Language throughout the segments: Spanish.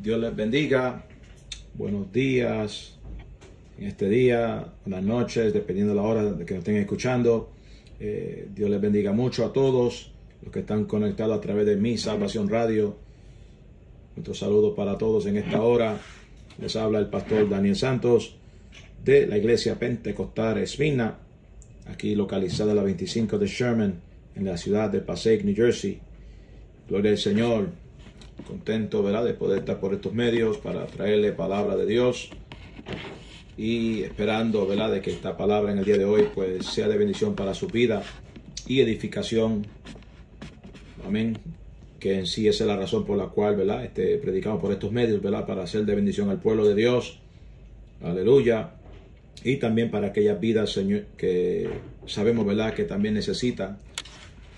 Dios les bendiga. Buenos días en este día, buenas noches, dependiendo de la hora de que nos estén escuchando. Eh, Dios les bendiga mucho a todos los que están conectados a través de mi Salvación Radio. Nuestro saludo para todos en esta hora. Les habla el pastor Daniel Santos de la iglesia Pentecostal Esmina, aquí localizada en la 25 de Sherman, en la ciudad de Passaic, New Jersey. Gloria al Señor. Contento, ¿verdad?, de poder estar por estos medios para traerle palabra de Dios y esperando, ¿verdad?, de que esta palabra en el día de hoy pues sea de bendición para su vida y edificación. Amén. Que en sí esa es la razón por la cual, ¿verdad?, este, predicamos por estos medios, ¿verdad?, para hacer de bendición al pueblo de Dios. Aleluya. Y también para aquellas vidas, Señor, que sabemos, ¿verdad?, que también necesitan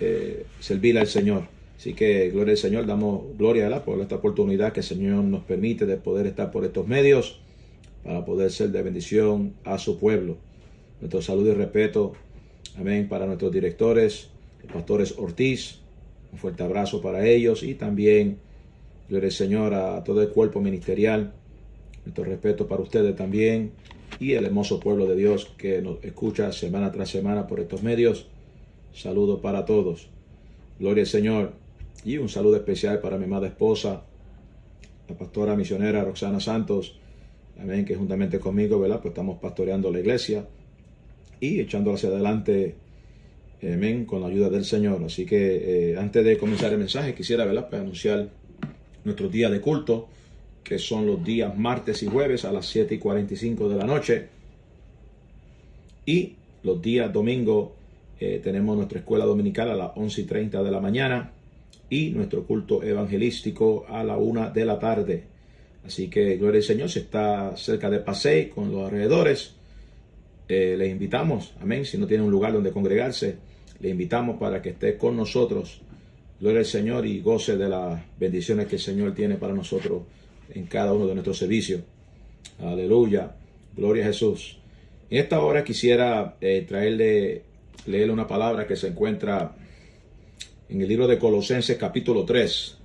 eh, servir al Señor. Así que gloria al Señor, damos gloria a por esta oportunidad que el Señor nos permite de poder estar por estos medios para poder ser de bendición a su pueblo. Nuestro saludo y respeto, amén, para nuestros directores, pastores Ortiz, un fuerte abrazo para ellos y también, gloria al Señor, a todo el cuerpo ministerial, nuestro respeto para ustedes también y el hermoso pueblo de Dios que nos escucha semana tras semana por estos medios. Saludo para todos. Gloria al Señor. Y un saludo especial para mi amada esposa, la pastora misionera Roxana Santos, amén, que juntamente conmigo, ¿verdad? Pues estamos pastoreando la iglesia y echando hacia adelante, amén, con la ayuda del Señor. Así que eh, antes de comenzar el mensaje, quisiera, ¿verdad? Pues anunciar nuestros días de culto, que son los días martes y jueves a las 7 y 45 de la noche. Y los días domingo eh, tenemos nuestra escuela dominical a las 11 y 30 de la mañana y nuestro culto evangelístico a la una de la tarde. Así que, gloria al Señor, si está cerca de Pasey, con los alrededores, eh, le invitamos, amén, si no tiene un lugar donde congregarse, le invitamos para que esté con nosotros, gloria al Señor, y goce de las bendiciones que el Señor tiene para nosotros en cada uno de nuestros servicios. Aleluya, gloria a Jesús. En esta hora quisiera eh, traerle, leerle una palabra que se encuentra en el libro de Colosenses capítulo 3.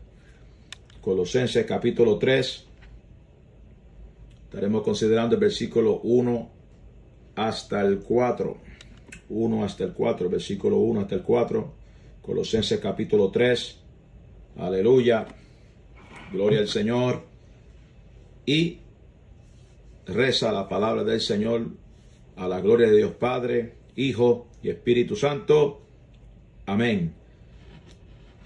Colosenses capítulo 3. Estaremos considerando el versículo 1 hasta el 4. 1 hasta el 4, versículo 1 hasta el 4. Colosenses capítulo 3. Aleluya. Gloria al Señor. Y reza la palabra del Señor a la gloria de Dios Padre, Hijo y Espíritu Santo. Amén.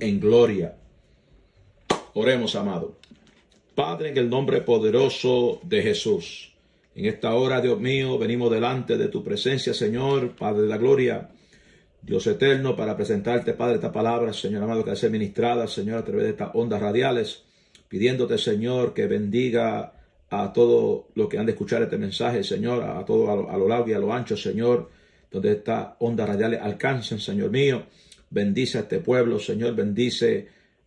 en gloria. Oremos, amado. Padre, en el nombre poderoso de Jesús. En esta hora, Dios mío, venimos delante de tu presencia, Señor, Padre de la gloria. Dios eterno, para presentarte, Padre, esta palabra, Señor amado, que ser ministrada, Señor, a través de estas ondas radiales, pidiéndote, Señor, que bendiga a todo lo que han de escuchar este mensaje, Señor, a todo a lo, a lo largo y a lo ancho, Señor, donde estas ondas radiales alcancen, Señor mío. Bendice a este pueblo, Señor. Bendice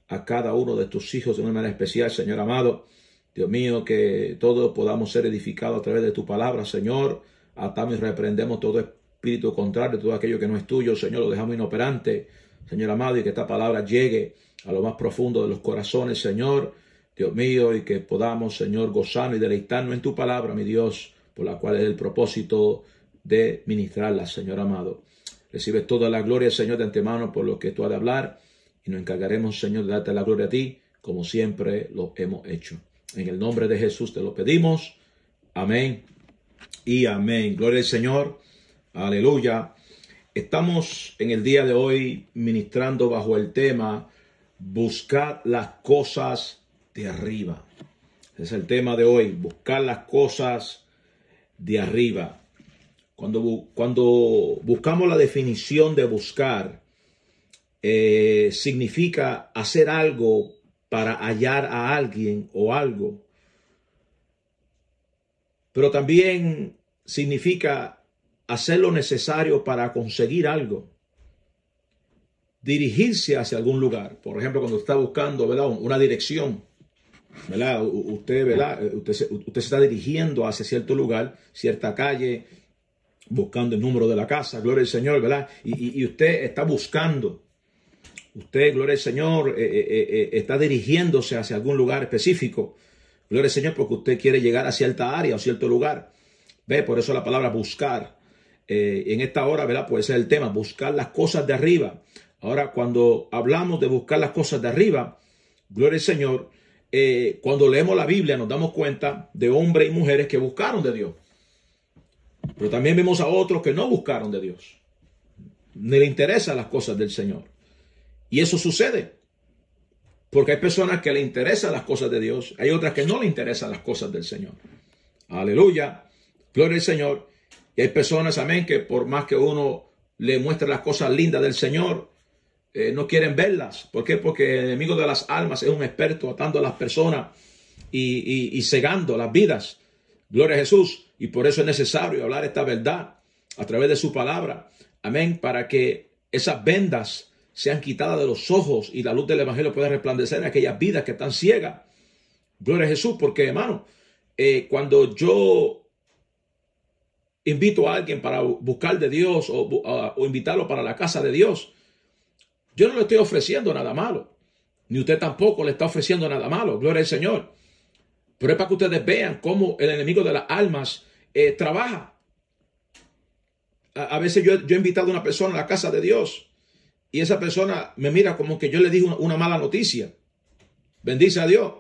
a cada uno de tus hijos de una manera especial, Señor amado. Dios mío, que todos podamos ser edificados a través de tu palabra, Señor. Atamos y reprendemos todo espíritu contrario, todo aquello que no es tuyo, Señor. Lo dejamos inoperante, Señor amado, y que esta palabra llegue a lo más profundo de los corazones, Señor. Dios mío, y que podamos, Señor, gozarnos y deleitarnos en tu palabra, mi Dios, por la cual es el propósito de ministrarla, Señor amado. Recibe toda la gloria, Señor, de antemano por lo que tú has de hablar y nos encargaremos, Señor, de darte la gloria a ti, como siempre lo hemos hecho. En el nombre de Jesús te lo pedimos. Amén y amén. Gloria al Señor. Aleluya. Estamos en el día de hoy ministrando bajo el tema buscar las cosas de arriba. Ese es el tema de hoy, buscar las cosas de arriba. Cuando, buscamos la definición de buscar, eh, significa hacer algo para hallar a alguien o algo. Pero también significa hacer lo necesario para conseguir algo. Dirigirse hacia algún lugar. Por ejemplo, cuando está buscando ¿verdad? una dirección, ¿verdad? Usted, ¿verdad? Usted, se, usted se está dirigiendo hacia cierto lugar, cierta calle, buscando el número de la casa, gloria al Señor, ¿verdad? Y, usted está buscando, usted, gloria al Señor, eh, eh, eh, está dirigiéndose hacia algún lugar específico, gloria al Señor, porque usted quiere llegar a cierta área o cierto lugar. Ve, por eso la palabra buscar. en esta hora, ¿verdad? Puede ser el tema, buscar las cosas de arriba. Ahora, cuando hablamos de buscar las cosas de arriba, gloria al Señor, cuando leemos la Biblia nos damos cuenta de hombres y mujeres que buscaron de Dios. Pero también vemos a otros que no buscaron de Dios. Ni le interesan las cosas del Señor. Y eso sucede. Porque hay personas que le interesan las cosas de Dios. Hay otras que no le interesan las cosas del Señor. Aleluya. Gloria al Señor. Y hay personas, amén, que por más que uno le muestre las cosas lindas del Señor, eh, no quieren verlas. ¿Por qué? Porque el enemigo de las almas es un experto atando a las personas y, y cegando las vidas. Gloria a Jesús. Y por eso es necesario hablar esta verdad a través de su palabra. Amén. Para que esas vendas sean quitadas de los ojos y la luz del Evangelio pueda resplandecer en aquellas vidas que están ciegas. Gloria a Jesús. Porque, hermano, eh, cuando yo invito a alguien para buscar de Dios o, o invitarlo para la casa de Dios, yo no le estoy ofreciendo nada malo. Ni usted tampoco le está ofreciendo nada malo. Gloria al Señor. Pero es para que ustedes vean cómo el enemigo de las almas eh, trabaja. A, veces yo, he invitado a una persona a la casa de Dios y esa persona me mira como que yo le dije una, mala noticia. Bendice a Dios.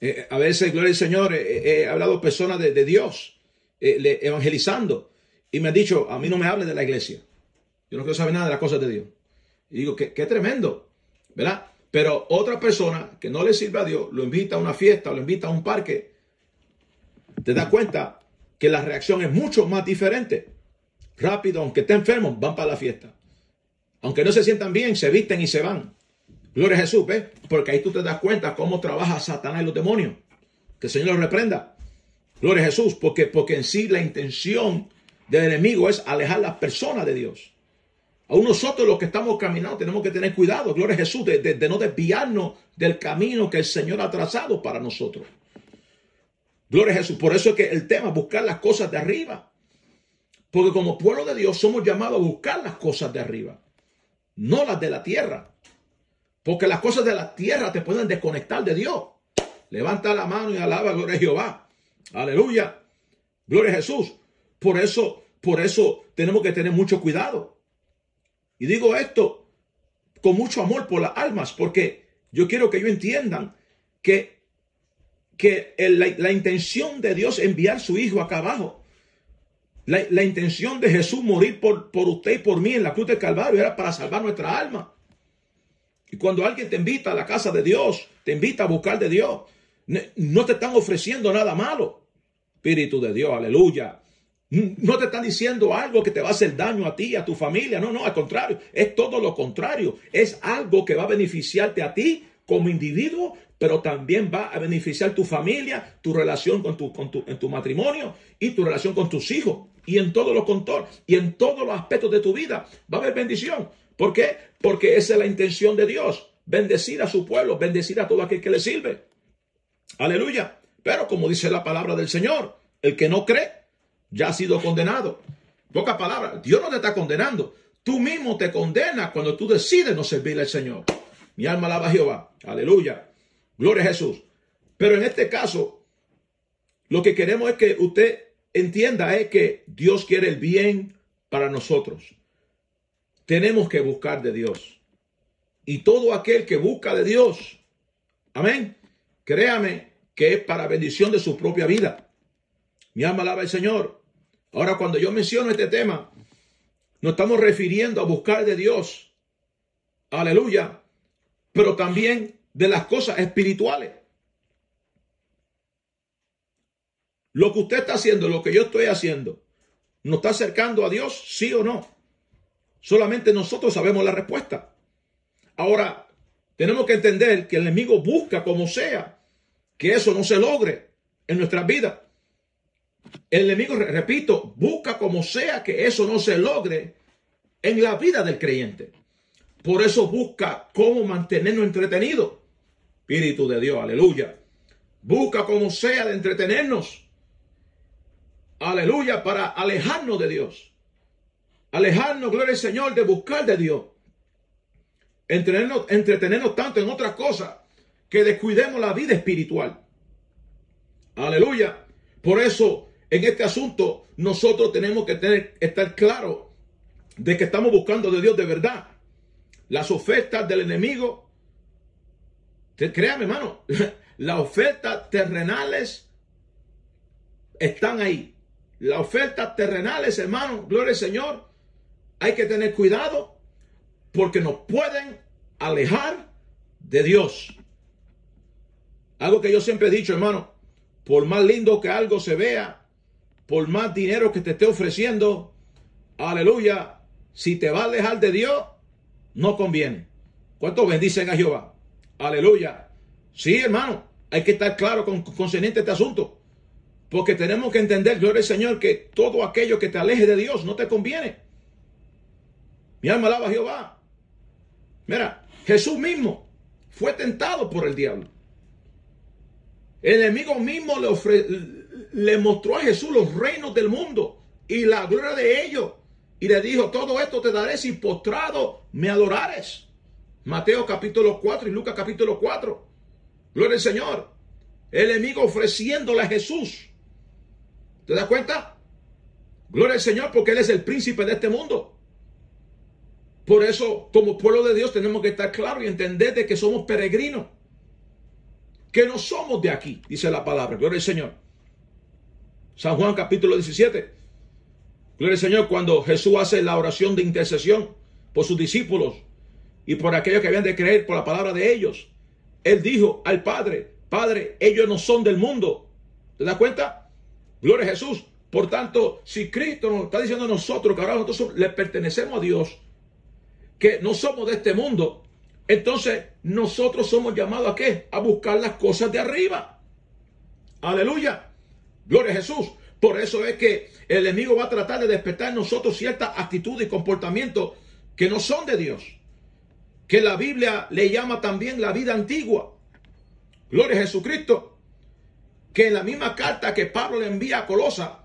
Eh, a veces, gloria al Señor, he hablado personas de, Dios, eh, evangelizando, y me han dicho, a mí no me hable de la iglesia. Yo no quiero saber nada de las cosas de Dios. Y digo, qué, qué tremendo, ¿verdad? Pero otra persona que no le sirve a Dios, lo invita a una fiesta lo invita a un parque, te das cuenta que la reacción es mucho más diferente. Rápido, aunque estén enfermos, van para la fiesta. Aunque no se sientan bien, se visten y se van. Gloria a Jesús, ¿ves? Porque ahí tú te das cuenta cómo trabaja Satanás y los demonios. Que el Señor los reprenda. Gloria a Jesús, porque, porque en sí la intención del enemigo es alejar las personas de Dios. Aún nosotros los que estamos caminando tenemos que tener cuidado, gloria a Jesús, de, no desviarnos del camino que el Señor ha trazado para nosotros. Gloria a Jesús. Por eso es que el tema buscar las cosas de arriba. Porque como pueblo de Dios somos llamados a buscar las cosas de arriba, no las de la tierra. Porque las cosas de la tierra te pueden desconectar de Dios. Levanta la mano y alaba, gloria a Jehová. Aleluya. Gloria a Jesús. Por eso, por eso tenemos que tener mucho cuidado. Y digo esto con mucho amor por las almas, porque yo quiero que ellos entiendan que, que la, intención de Dios enviar su Hijo acá abajo, la, intención de Jesús morir por, por usted y por mí en la cruz del Calvario era para salvar nuestra alma. Y cuando alguien te invita a la casa de Dios, te invita a buscar de Dios, no te están ofreciendo nada malo. Espíritu de Dios, aleluya. No te están diciendo algo que te va a hacer daño a ti, a tu familia. No, no, al contrario. Es todo lo contrario. Es algo que va a beneficiarte a ti como individuo, pero también va a beneficiar tu familia, tu relación con tu, con tu, en tu matrimonio y tu relación con tus hijos. Y en todos los contornos y en todos los aspectos de tu vida va a haber bendición. ¿Por qué? Porque esa es la intención de Dios. Bendecir a su pueblo, bendecir a todo aquel que le sirve. Aleluya. Pero como dice la palabra del Señor, el que no cree ya ha sido condenado. Pocas palabras, Dios no te está condenando. Tú mismo te condenas cuando tú decides no servirle al Señor. Mi alma alaba a Jehová. Aleluya. Gloria a Jesús. Pero en este caso, lo que queremos es que usted entienda es que Dios quiere el bien para nosotros. Tenemos que buscar de Dios. Y todo aquel que busca de Dios, amén, créame que es para bendición de su propia vida. Mi alma alaba al Señor. Ahora, cuando yo menciono este tema, nos estamos refiriendo a buscar de Dios. Aleluya. Pero también de las cosas espirituales. Lo que usted está haciendo, lo que yo estoy haciendo, ¿nos está acercando a Dios? ¿Sí o no? Solamente nosotros sabemos la respuesta. Ahora, tenemos que entender que el enemigo busca como sea que eso no se logre en nuestras vidas. El enemigo, repito, busca como sea que eso no se logre en la vida del creyente. Por eso busca cómo mantenernos entretenidos. Espíritu de Dios, aleluya. Busca como sea de entretenernos. Aleluya, para alejarnos de Dios. Alejarnos, gloria al Señor, de buscar de Dios. Entretenernos, entretenernos tanto en otras cosas que descuidemos la vida espiritual. Aleluya. Por eso, en este asunto, nosotros tenemos que tener, estar claros de que estamos buscando de Dios de verdad. Las ofertas del enemigo, créame hermano, las ofertas terrenales están ahí. Las ofertas terrenales, hermano, gloria al Señor, hay que tener cuidado porque nos pueden alejar de Dios. Algo que yo siempre he dicho, hermano, por más lindo que algo se vea, por más dinero que te esté ofreciendo, aleluya, si te va a alejar de Dios, no conviene. ¿Cuántos bendicen a Jehová? Aleluya. Sí, hermano, hay que estar claro con concerniente este asunto. Porque tenemos que entender, gloria al Señor, que todo aquello que te aleje de Dios no te conviene. Mi alma alaba a Jehová. Mira, Jesús mismo fue tentado por el diablo. El enemigo mismo le, le mostró a Jesús los reinos del mundo y la gloria de ellos. Y le dijo, todo esto te daré si postrado me adorares. Mateo capítulo 4 y Lucas capítulo 4. Gloria al Señor. El enemigo ofreciéndole a Jesús. ¿Te das cuenta? Gloria al Señor porque Él es el príncipe de este mundo. Por eso, como pueblo de Dios, tenemos que estar claros y entender de que somos peregrinos que no somos de aquí, dice la palabra. Gloria al Señor. San Juan capítulo 17. Gloria al Señor cuando Jesús hace la oración de intercesión por sus discípulos y por aquellos que habían de creer por la palabra de ellos. Él dijo al Padre, Padre, ellos no son del mundo. ¿Te das cuenta? Gloria a Jesús. Por tanto, si Cristo nos está diciendo a nosotros que ahora nosotros le pertenecemos a Dios, que no somos de este mundo, entonces, nosotros somos llamados a qué? A buscar las cosas de arriba. Aleluya. Gloria a Jesús. Por eso es que el enemigo va a tratar de despertar en nosotros ciertas actitudes y comportamientos que no son de Dios. Que la Biblia le llama también la vida antigua. Gloria a Jesucristo. Que en la misma carta que Pablo le envía a Colosa,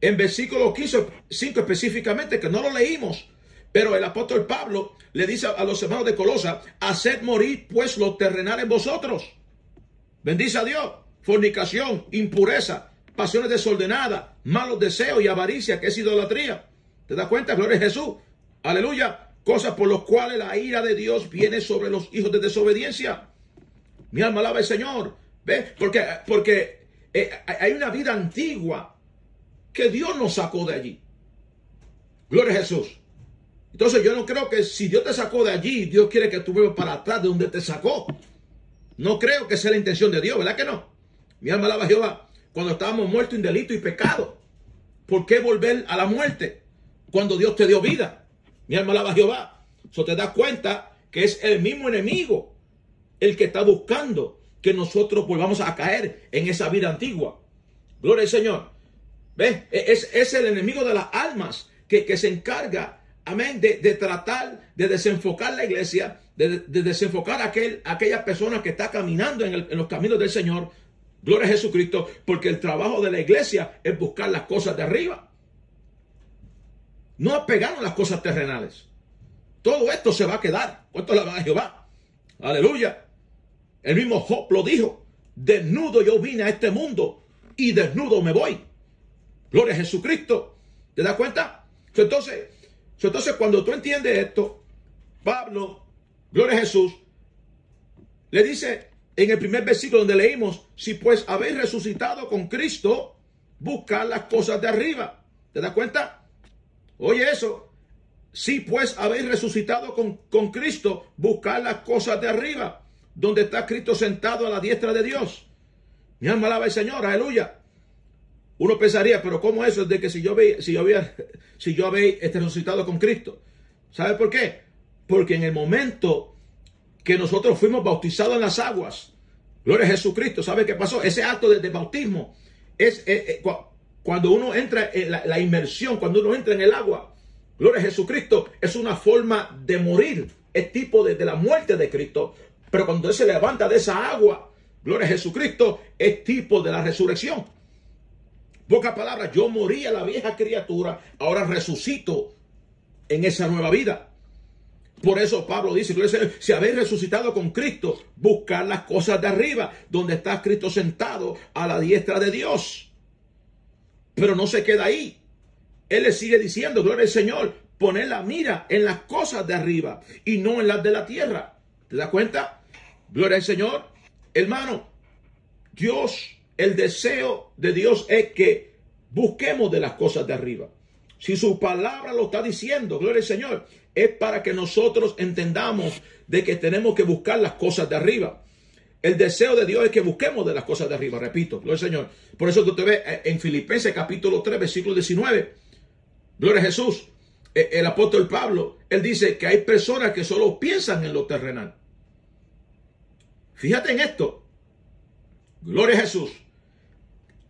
en versículo 15, 5 específicamente, que no lo leímos, pero el apóstol Pablo le dice a los hermanos de Colosa, haced morir pues lo terrenal en vosotros. Bendice a Dios. Fornicación, impureza, pasiones desordenadas, malos deseos y avaricia, que es idolatría. ¿Te das cuenta? Gloria a Jesús. Aleluya. Cosas por las cuales la ira de Dios viene sobre los hijos de desobediencia. Mi alma alaba al Señor. ¿Ve? Porque, porque eh, hay una vida antigua que Dios nos sacó de allí. Gloria a Jesús. Entonces yo no creo que si Dios te sacó de allí, Dios quiere que tú vuelvas para atrás de donde te sacó. No creo que sea la intención de Dios, ¿verdad que no? Mi alma alaba a Jehová. Cuando estábamos muertos en delito y pecado. ¿Por qué volver a la muerte cuando Dios te dio vida? Mi alma alaba a Jehová. Eso te das cuenta que es el mismo enemigo el que está buscando que nosotros volvamos a caer en esa vida antigua. Gloria al Señor. ¿Ves? Es, es el enemigo de las almas que, que se encarga amén, de, tratar de desenfocar la iglesia, de, desenfocar a, aquel, aquellas personas que están caminando en, en, los caminos del Señor. Gloria a Jesucristo, porque el trabajo de la iglesia es buscar las cosas de arriba. No apegarnos las cosas terrenales. Todo esto se va a quedar. ¿Cuánto la va a Jehová? Aleluya. El mismo Job lo dijo. Desnudo yo vine a este mundo y desnudo me voy. Gloria a Jesucristo. ¿Te das cuenta? Entonces, entonces, cuando tú entiendes esto, Pablo, gloria a Jesús, le dice en el primer versículo donde leímos, si pues habéis resucitado con Cristo, buscad las cosas de arriba. ¿Te das cuenta? Oye eso. Si pues habéis resucitado con, con Cristo, buscad las cosas de arriba, donde está Cristo sentado a la diestra de Dios. Mi alma alaba al Señor, aleluya. Uno pensaría, pero ¿cómo eso es de que si yo, ve, si yo había, si yo había este resucitado con Cristo? ¿Sabe por qué? Porque en el momento que nosotros fuimos bautizados en las aguas. Gloria a Jesucristo. ¿Sabe qué pasó? Ese acto de, bautismo es eh, eh, cuando uno entra en la, inmersión, cuando uno entra en el agua. Gloria a Jesucristo. Es una forma de morir. Es tipo de, la muerte de Cristo. Pero cuando Él se levanta de esa agua, gloria a Jesucristo, es tipo de la resurrección. Pocas palabras, yo morí a la vieja criatura, ahora resucito en esa nueva vida. Por eso Pablo dice, si habéis resucitado con Cristo, buscar las cosas de arriba, donde está Cristo sentado a la diestra de Dios. Pero no se queda ahí. Él le sigue diciendo, gloria al Señor, poner la mira en las cosas de arriba y no en las de la tierra. ¿Te das cuenta? Gloria al Señor. Hermano, Dios, el deseo de Dios es que busquemos de las cosas de arriba. Si su palabra lo está diciendo, gloria al Señor, es para que nosotros entendamos de que tenemos que buscar las cosas de arriba. El deseo de Dios es que busquemos de las cosas de arriba, repito, gloria al Señor. Por eso tú ves eh, en Filipenses capítulo 3, versículo 19, gloria a Jesús, eh, el apóstol Pablo, él dice que hay personas que solo piensan en lo terrenal. Fíjate en esto, gloria a Jesús.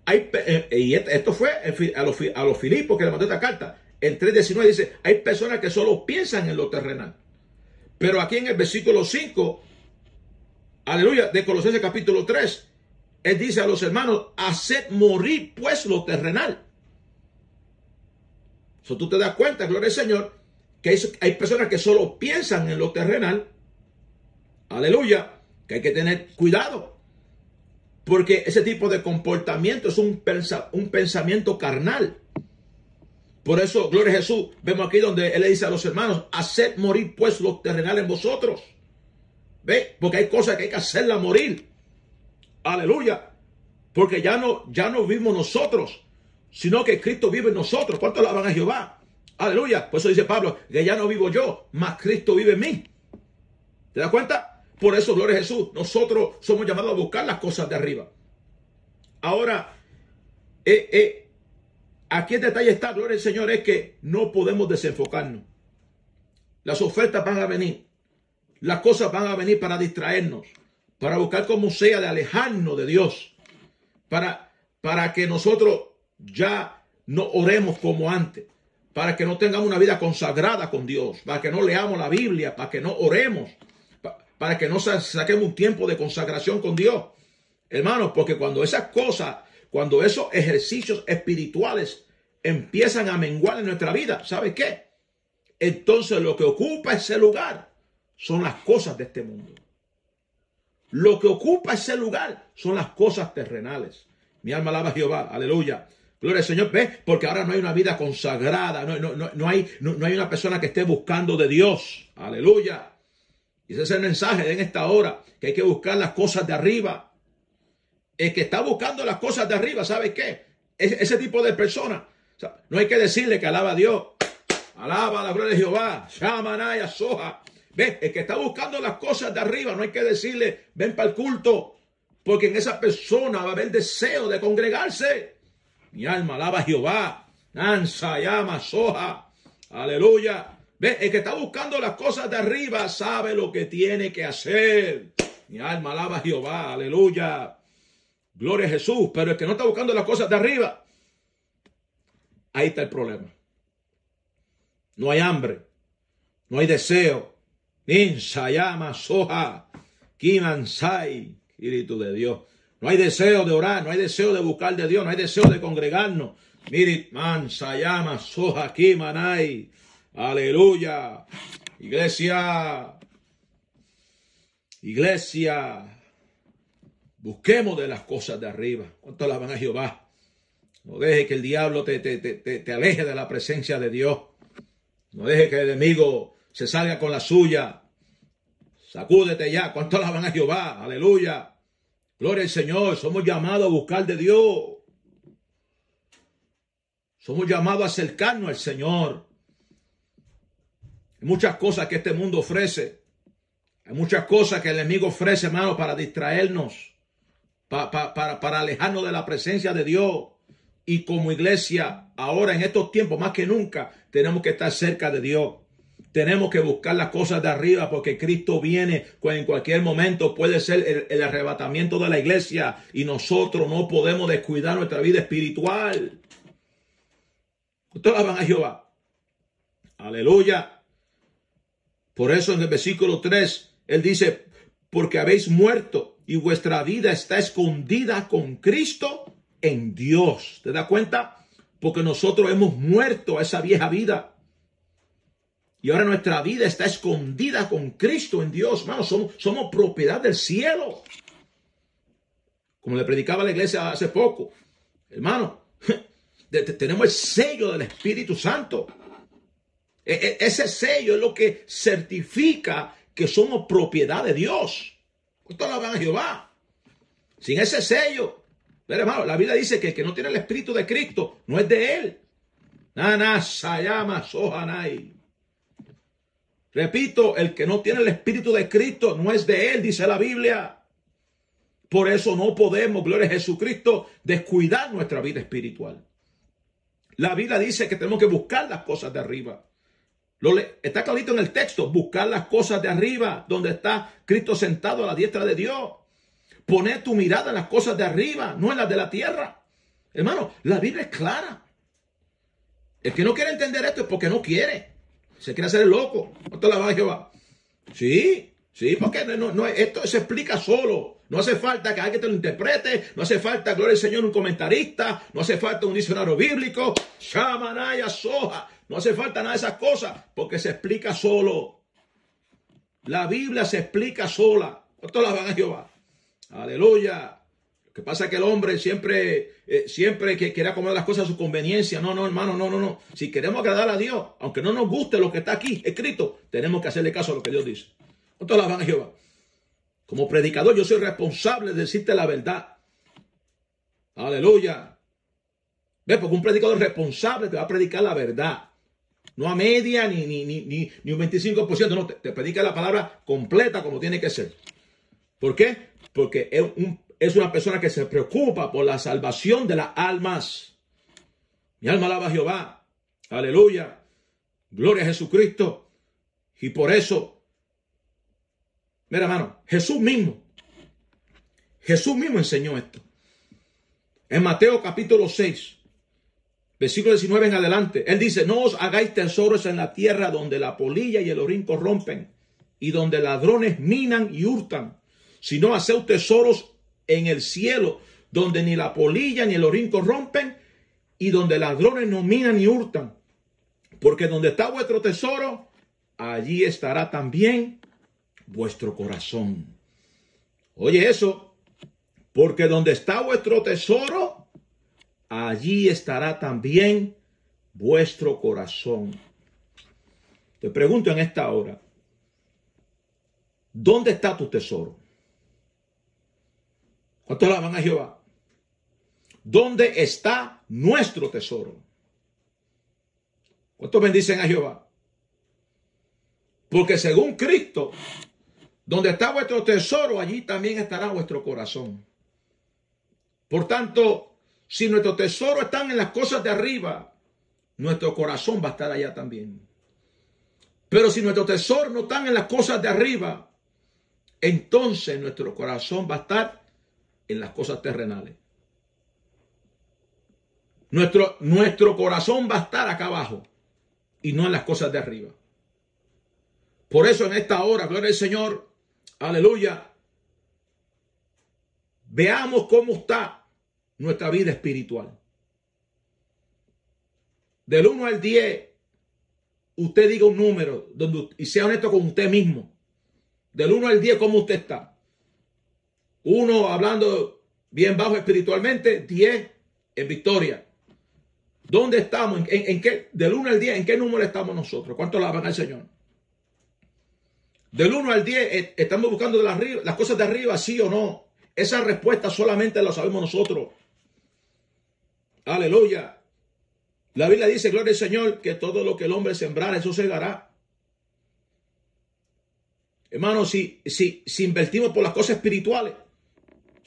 Hay, eh, y esto fue a los, Filipos que le mandó esta carta el 3.19 dice, hay personas que solo piensan en lo terrenal. Pero aquí en el versículo 5, aleluya, de Colosenses capítulo 3, él dice a los hermanos, haced morir pues lo terrenal. So, tú te das cuenta, gloria al Señor, que hay, personas que solo piensan en lo terrenal. Aleluya, que hay que tener cuidado. Porque ese tipo de comportamiento es un, un pensamiento carnal. Por eso, gloria a Jesús, vemos aquí donde Él le dice a los hermanos, haced morir pues lo terrenal en vosotros. ¿Ve? Porque hay cosas que hay que hacerla morir. Aleluya. Porque ya no, ya no vivimos nosotros, sino que Cristo vive en nosotros. ¿Cuántos alaban a Jehová? Aleluya. Por eso dice Pablo, que ya no vivo yo, más Cristo vive en mí. ¿Te das cuenta? Por eso, gloria a Jesús, nosotros somos llamados a buscar las cosas de arriba. Ahora, eh, eh, Aquí el detalle está, gloria al Señor, es que no podemos desenfocarnos. Las ofertas van a venir. Las cosas van a venir para distraernos, para buscar como sea de alejarnos de Dios, para, para que nosotros ya no oremos como antes, para que no tengamos una vida consagrada con Dios, para que no leamos la Biblia, para que no oremos, para que no saquemos un tiempo de consagración con Dios. Hermanos, porque cuando esas cosas cuando esos ejercicios espirituales empiezan a menguar en nuestra vida, ¿sabe qué? Entonces lo que ocupa ese lugar son las cosas de este mundo. Lo que ocupa ese lugar son las cosas terrenales. Mi alma alaba a Jehová, aleluya. Gloria al Señor, ¿ves? Porque ahora no hay una vida consagrada, no, no, no, hay, no, hay una persona que esté buscando de Dios, aleluya. Y ese es el mensaje en esta hora, que hay que buscar las cosas de arriba, el que está buscando las cosas de arriba, ¿sabe qué? ese tipo de persona, no hay que decirle que alaba a Dios. Alaba la gloria de Jehová. Shamanaya Soja. Ve, el que está buscando las cosas de arriba, no hay que decirle, ven para el culto. Porque en esa persona va a haber deseo de congregarse. Mi alma alaba a Jehová. Nansa, llama, soja. Aleluya. Ve, el que está buscando las cosas de arriba sabe lo que tiene que hacer. Mi alma alaba a Jehová. Aleluya. Gloria a Jesús. Pero el que no está buscando las cosas de arriba, ahí está el problema. No hay hambre, no hay deseo. Insayama soja, kimansai, espíritu de Dios. No hay deseo de orar, no hay deseo de buscar de Dios, no hay deseo de congregarnos. Mirit man sayama soja kimanai. Aleluya. Iglesia. Iglesia. Busquemos de las cosas de arriba. ¿Cuánto alaban a Jehová? No deje que el diablo te, te, te, te, aleje de la presencia de Dios. No deje que el enemigo se salga con la suya. Sacúdete ya. ¿Cuánto alaban a Jehová? Aleluya. Gloria al Señor. Somos llamados a buscar de Dios. Somos llamados a acercarnos al Señor. Hay muchas cosas que este mundo ofrece. Hay muchas cosas que el enemigo ofrece, hermano, para distraernos para, para alejarnos de la presencia de Dios. Y como iglesia, ahora en estos tiempos más que nunca, tenemos que estar cerca de Dios. Tenemos que buscar las cosas de arriba porque Cristo viene en cualquier momento. Puede ser el, arrebatamiento de la iglesia y nosotros no podemos descuidar nuestra vida espiritual. Ustedes van a Jehová. Aleluya. Por eso en el versículo 3, él dice, porque habéis muerto y vuestra vida está escondida con Cristo en Dios. ¿Te das cuenta? Porque nosotros hemos muerto a esa vieja vida. Y ahora nuestra vida está escondida con Cristo en Dios. Hermano, somos, propiedad del cielo. Como le predicaba la iglesia hace poco. Hermano, tenemos el sello del Espíritu Santo. E, e, ese sello es lo que certifica que somos propiedad de Dios. Esto la van a Jehová. Sin ese sello, pero hermano, la Biblia dice que el que no tiene el Espíritu de Cristo no es de él. Nana sayama sohanai. Repito, el que no tiene el Espíritu de Cristo no es de él, dice la Biblia. Por eso no podemos, gloria a Jesucristo, descuidar nuestra vida espiritual. La Biblia dice que tenemos que buscar las cosas de arriba. Está clarito en el texto, buscar las cosas de arriba, donde está Cristo sentado a la diestra de Dios. Poner tu mirada en las cosas de arriba, no en las de la tierra. Hermano, la Biblia es clara. El que no quiere entender esto es porque no quiere. Se quiere hacer el loco. ¿Cuánto la va Jehová? Sí, sí, porque no, no, esto se explica solo. No hace falta que alguien te lo interprete, no hace falta, gloria al Señor, un comentarista, no hace falta un diccionario bíblico, shamanaya, soja, no hace falta nada de esas cosas, porque se explica solo. La Biblia se explica sola. ¿Cuánto la van a Jehová? Aleluya. Que pasa que el hombre siempre, eh, siempre que quiere acomodar las cosas a su conveniencia. No, no, hermano, no, no, no. Si queremos agradar a Dios, aunque no nos guste lo que está aquí escrito, tenemos que hacerle caso a lo que Dios dice. ¿Cuánto la van a Jehová? Como predicador, yo soy responsable de decirte la verdad. Aleluya. ¿Ves? Porque un predicador es responsable te va a predicar la verdad. No a media ni, ni, ni, ni, un 25%. No, te, predica la palabra completa como tiene que ser. ¿Por qué? Porque es, un, es una persona que se preocupa por la salvación de las almas. Mi alma alaba a Jehová. Aleluya. Gloria a Jesucristo. Y por eso Mira, hermano, Jesús mismo, Jesús mismo enseñó esto. En Mateo capítulo 6, versículo 19 en adelante, él dice, no os hagáis tesoros en la tierra donde la polilla y el orín corrompen y donde ladrones minan y hurtan, sino haced tesoros en el cielo donde ni la polilla ni el orín corrompen y donde ladrones no minan ni hurtan. Porque donde está vuestro tesoro, allí estará también vuestro corazón. Oye eso, porque donde está vuestro tesoro, allí estará también vuestro corazón. Te pregunto en esta hora, ¿dónde está tu tesoro? ¿Cuántos la van a Jehová? ¿Dónde está nuestro tesoro? ¿Cuántos bendicen a Jehová? Porque según Cristo, donde está vuestro tesoro, allí también estará vuestro corazón. Por tanto, si nuestro tesoro están en las cosas de arriba, nuestro corazón va a estar allá también. Pero si nuestro tesoro no están en las cosas de arriba, entonces nuestro corazón va a estar en las cosas terrenales. Nuestro, nuestro corazón va a estar acá abajo y no en las cosas de arriba. Por eso en esta hora, gloria al Señor, Aleluya. Veamos cómo está nuestra vida espiritual. Del 1 al 10, usted diga un número donde, y sea honesto con usted mismo. Del 1 al 10, ¿cómo usted está? Uno hablando bien bajo espiritualmente, 10 en victoria. ¿Dónde estamos? ¿En, qué? Del 1 al 10, ¿en qué número estamos nosotros? ¿Cuánto van al Señor? Del 1 al 10, eh, ¿estamos buscando de las cosas de arriba, sí o no? Esa respuesta solamente la sabemos nosotros. Aleluya. La Biblia dice, gloria al Señor, que todo lo que el hombre sembrara, eso segará. Hermano, si, si, si invertimos por las cosas espirituales,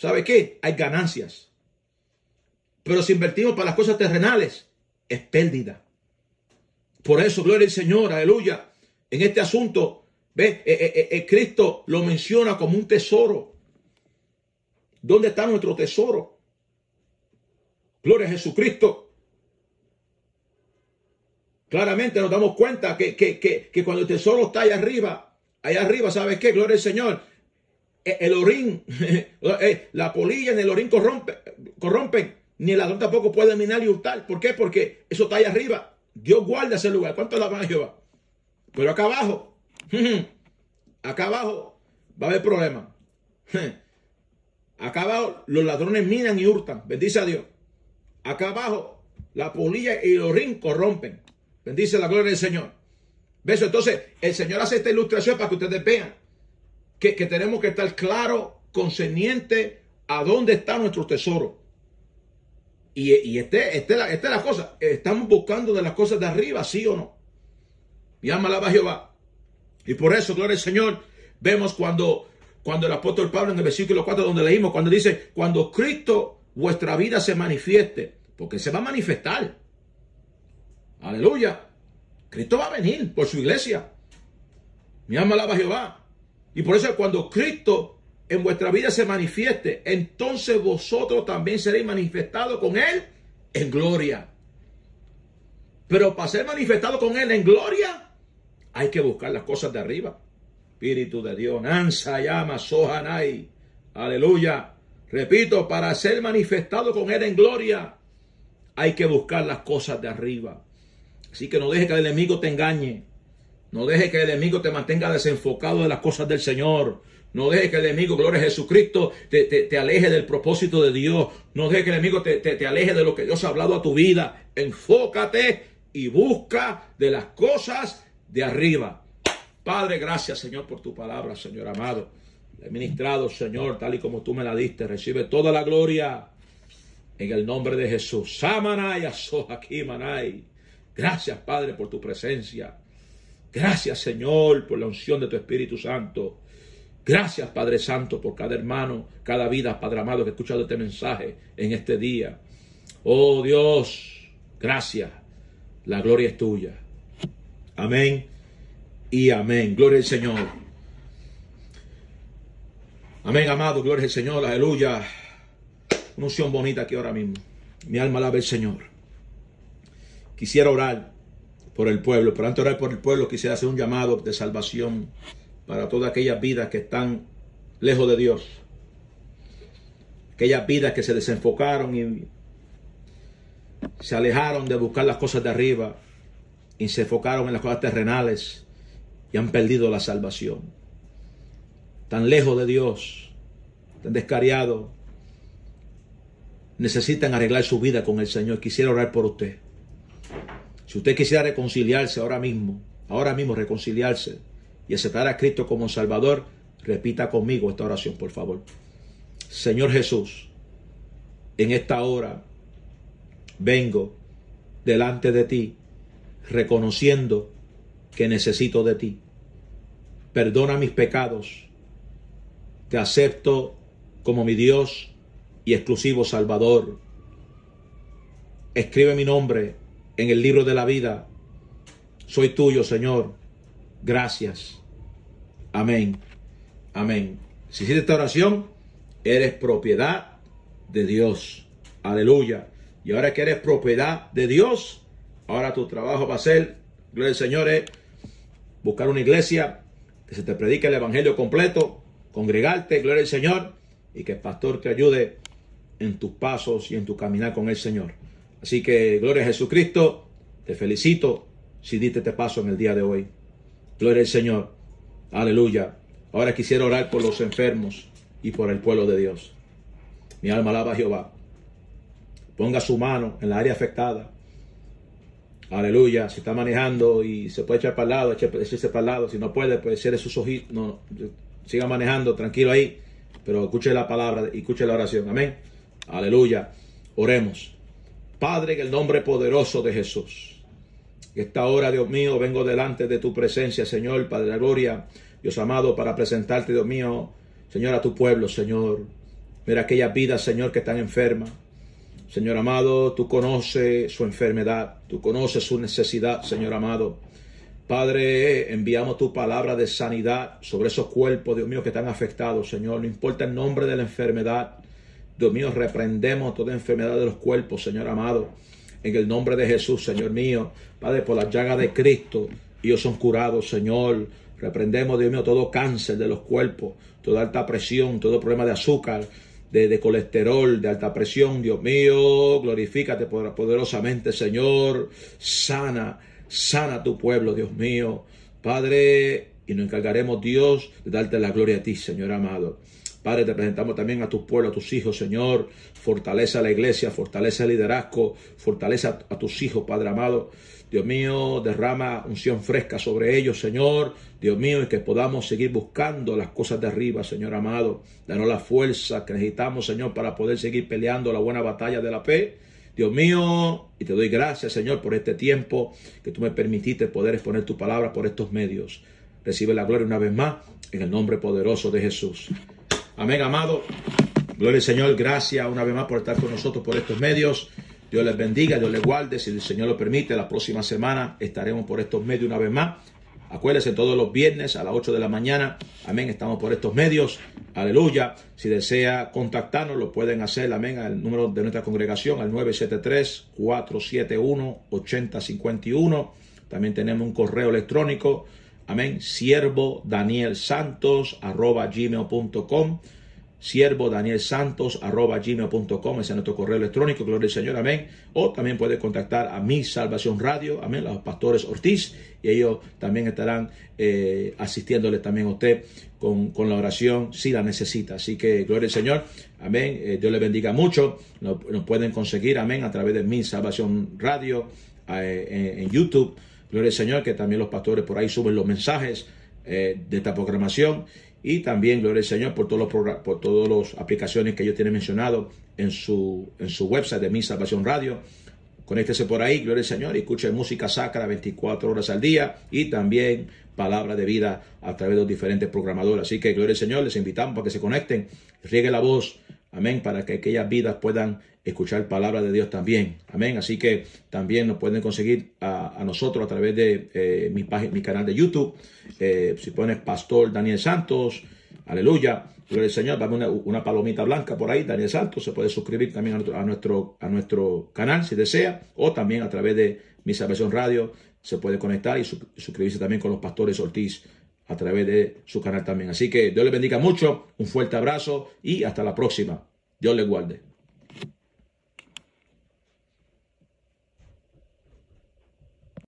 ¿sabe qué? Hay ganancias. Pero si invertimos para las cosas terrenales, es pérdida. Por eso, gloria al Señor, aleluya en este asunto, ve, eh, eh, eh, Cristo lo menciona como un tesoro. ¿Dónde está nuestro tesoro? Gloria a Jesucristo. Claramente nos damos cuenta que, que, que, que cuando el tesoro está ahí arriba, allá arriba, ¿sabes qué? Gloria al Señor. El orín, la polilla en el orín corrompe, corrompen. Ni el ladrón tampoco puede minar y hurtar. ¿Por qué? Porque eso está ahí arriba. Dios guarda ese lugar. ¿Cuánto la van a Jehová? Pero acá abajo, acá abajo va a haber problemas. Acá abajo los ladrones minan y hurtan. Bendice a Dios. Acá abajo la polilla y los rin corrompen. Bendice la gloria del Señor. ¿Ves? Entonces, el Señor hace esta ilustración para que ustedes vean que, tenemos que estar claros, conscientes a dónde está nuestro tesoro. Y, este, este, esta es la cosa. Estamos buscando de las cosas de arriba, sí o no. Alaba a Jehová. Y por eso, gloria al Señor, vemos cuando, cuando el apóstol Pablo en el versículo 4 donde leímos, cuando dice, cuando Cristo vuestra vida se manifieste, porque se va a manifestar. Aleluya. Cristo va a venir por su iglesia. Mi alma alaba a Jehová. Y por eso cuando Cristo en vuestra vida se manifieste, entonces vosotros también seréis manifestados con Él en gloria. Pero para ser manifestado con Él en gloria, hay que buscar las cosas de arriba. Espíritu de Dios, Nansa llama Sohanai. Aleluya. Repito, para ser manifestado con Él en gloria, hay que buscar las cosas de arriba. Así que no deje que el enemigo te engañe. No deje que el enemigo te mantenga desenfocado de las cosas del Señor. No deje que el enemigo, gloria a Jesucristo, te, aleje del propósito de Dios. No deje que el enemigo te, te aleje de lo que Dios ha hablado a tu vida. Enfócate y busca de las cosas de arriba. Padre, gracias Señor por tu palabra, Señor amado. He ministrado, Señor, tal y como tú me la diste. Recibe toda la gloria en el nombre de Jesús. Samanay, manay. Gracias, Padre, por tu presencia. Gracias, Señor, por la unción de tu Espíritu Santo. Gracias, Padre Santo, por cada hermano, cada vida, Padre amado, que ha escuchado este mensaje en este día. Oh Dios, gracias. La gloria es tuya. Amén y amén. Gloria al Señor. Amén, amado. Gloria al Señor. Aleluya. Una unción bonita aquí ahora mismo. Mi alma alaba al Señor. Quisiera orar por el pueblo, pero antes de orar por el pueblo quisiera hacer un llamado de salvación para todas aquellas vidas que están lejos de Dios. Aquellas vidas que se desenfocaron y se alejaron de buscar las cosas de arriba y se enfocaron en las cosas terrenales y han perdido la salvación. Tan lejos de Dios, tan descariados, necesitan arreglar su vida con el Señor. Quisiera orar por usted. Si usted quisiera reconciliarse ahora mismo, ahora mismo reconciliarse y aceptar a Cristo como Salvador, repita conmigo esta oración, por favor. Señor Jesús, en esta hora vengo delante de ti reconociendo que necesito de ti. Perdona mis pecados. Te acepto como mi Dios y exclusivo Salvador. Escribe mi nombre en el libro de la vida. Soy tuyo, Señor. Gracias. Amén. Amén. Si hiciste esta oración, eres propiedad de Dios. Aleluya. Y ahora que eres propiedad de Dios, Ahora tu trabajo va a ser, gloria al Señor, buscar una iglesia que se te predique el evangelio completo, congregarte, gloria al Señor, y que el pastor te ayude en tus pasos y en tu caminar con el Señor. Así que, gloria a Jesucristo, te felicito si diste este paso en el día de hoy. Gloria al Señor. Aleluya. Ahora quisiera orar por los enfermos y por el pueblo de Dios. Mi alma alaba a Jehová. Ponga su mano en la área afectada. Aleluya. Si está manejando y se puede echar para el lado, echarse para el lado. Si no puede, pues cierre sus ojitos. No, siga manejando, tranquilo ahí. Pero escuche la palabra y escuche la oración. Amén. Aleluya. Oremos. Padre, en el nombre poderoso de Jesús. Esta hora, Dios mío, vengo delante de tu presencia, Señor, Padre de la Gloria. Dios amado, para presentarte, Dios mío, Señor, a tu pueblo, Señor. Mira aquellas vidas, Señor, que están enfermas. Señor amado, tú conoces su enfermedad, tú conoces su necesidad, Señor amado. Padre, enviamos tu palabra de sanidad sobre esos cuerpos, Dios mío, que están afectados, Señor. No importa el nombre de la enfermedad. Dios mío, reprendemos toda enfermedad de los cuerpos, Señor amado. En el nombre de Jesús, Señor mío. Padre, por la llaga de Cristo, ellos son curados, Señor. Reprendemos, Dios mío, todo cáncer de los cuerpos, toda alta presión, todo problema de azúcar, de, de, colesterol, de alta presión. Dios mío, glorifícate poderosamente, Señor. Sana Sana tu pueblo, Dios mío. Padre, y nos encargaremos, Dios, de darte la gloria a ti, Señor amado. Padre, te presentamos también a tu pueblo, a tus hijos, Señor. Fortaleza a la iglesia, fortaleza el liderazgo, fortaleza a tus hijos, Padre amado. Dios mío, derrama unción fresca sobre ellos, Señor. Dios mío, y que podamos seguir buscando las cosas de arriba, Señor amado. Danos la fuerza que necesitamos, Señor, para poder seguir peleando la buena batalla de la fe Dios mío, y te doy gracias, Señor, por este tiempo que tú me permitiste poder exponer tu palabra por estos medios. Recibe la gloria una vez más en el nombre poderoso de Jesús. Amén, amado. Gloria al Señor, gracias una vez más por estar con nosotros por estos medios. Dios les bendiga, Dios les guarde. Si el Señor lo permite, la próxima semana estaremos por estos medios una vez más. Acuérdense todos los viernes a las 8 de la mañana. Amén. Estamos por estos medios. Aleluya. Si desea contactarnos, lo pueden hacer. Amén. Al número de nuestra congregación, al 973-471-8051. También tenemos un correo electrónico. Amén. Siervo Daniel Santos arroba gmail.com siervo Daniel Santos arroba gmail.com, ese es nuestro correo electrónico, gloria al Señor, amén. O también puede contactar a mi Salvación Radio, amén, los pastores Ortiz, y ellos también estarán eh, asistiéndole también a usted con, la oración si la necesita. Así que gloria al Señor, amén. Eh, Dios le bendiga mucho. Nos, pueden conseguir, amén, a través de mi Salvación Radio eh, en, YouTube. Gloria al Señor, que también los pastores por ahí suben los mensajes de esta programación y también, gloria al Señor, por todos los por todas las aplicaciones que ellos tienen mencionado en su, en su website de Mi Salvación Radio. Conéctese por ahí, gloria al Señor, y escuche música sacra 24 horas al día y también palabra de vida a través de los diferentes programadores. Así que, gloria al Señor, les invitamos para que se conecten, riegue la voz, amén, para que aquellas vidas puedan escuchar palabra de Dios también. Amén. Así que también nos pueden conseguir a, nosotros a través de eh, mi, página, mi canal de YouTube. Eh, si pones Pastor Daniel Santos, aleluya. Gloria al Señor, dame una, palomita blanca por ahí, Daniel Santos. Se puede suscribir también a nuestro, a nuestro, canal si desea, o también a través de Mi Salvación Radio se puede conectar y suscribirse también con los pastores Ortiz a través de su canal también. Así que Dios les bendiga mucho, un fuerte abrazo y hasta la próxima. Dios les guarde.